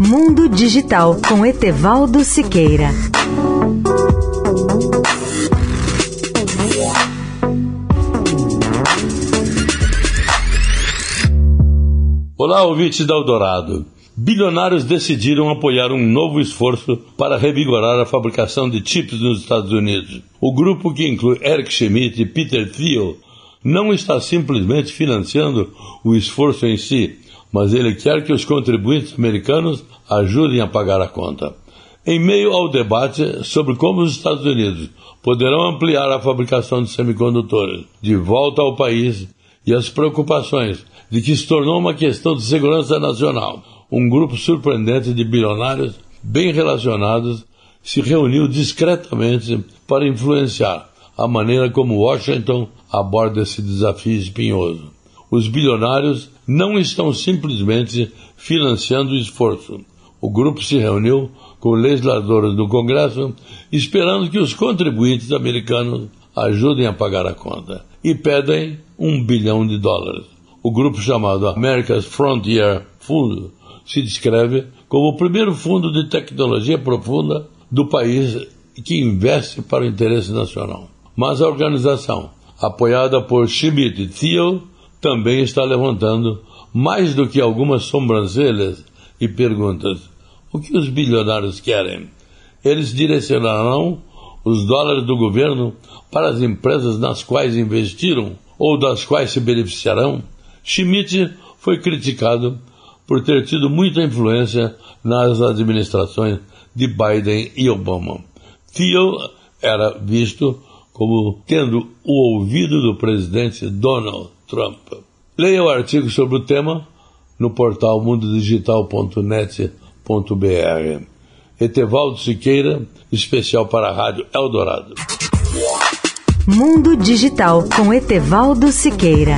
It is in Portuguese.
Mundo Digital com Etevaldo Siqueira. Olá, ouvintes da Eldorado. Bilionários decidiram apoiar um novo esforço para revigorar a fabricação de chips nos Estados Unidos. O grupo, que inclui Eric Schmidt e Peter Thiel, não está simplesmente financiando o esforço em si, mas ele quer que os contribuintes americanos ajudem a pagar a conta. Em meio ao debate sobre como os Estados Unidos poderão ampliar a fabricação de semicondutores de volta ao país e as preocupações de que se tornou uma questão de segurança nacional, um grupo surpreendente de bilionários bem relacionados se reuniu discretamente para influenciar a maneira como Washington aborda esse desafio espinhoso. Os bilionários não estão simplesmente financiando o esforço. O grupo se reuniu com legisladores do Congresso esperando que os contribuintes americanos ajudem a pagar a conta e pedem um bilhão de dólares. O grupo chamado America's Frontier Fund se descreve como o primeiro fundo de tecnologia profunda do país que investe para o interesse nacional. Mas a organização, apoiada por Schmidt e Thiel, também está levantando mais do que algumas sobrancelhas e perguntas: o que os bilionários querem? Eles direcionarão os dólares do governo para as empresas nas quais investiram ou das quais se beneficiarão? Schmidt foi criticado por ter tido muita influência nas administrações de Biden e Obama. Thiel era visto como tendo o ouvido do presidente Donald Trump. Leia o artigo sobre o tema no portal mundodigital.net.br. Etevaldo Siqueira, especial para a Rádio Eldorado. Mundo Digital com Etevaldo Siqueira.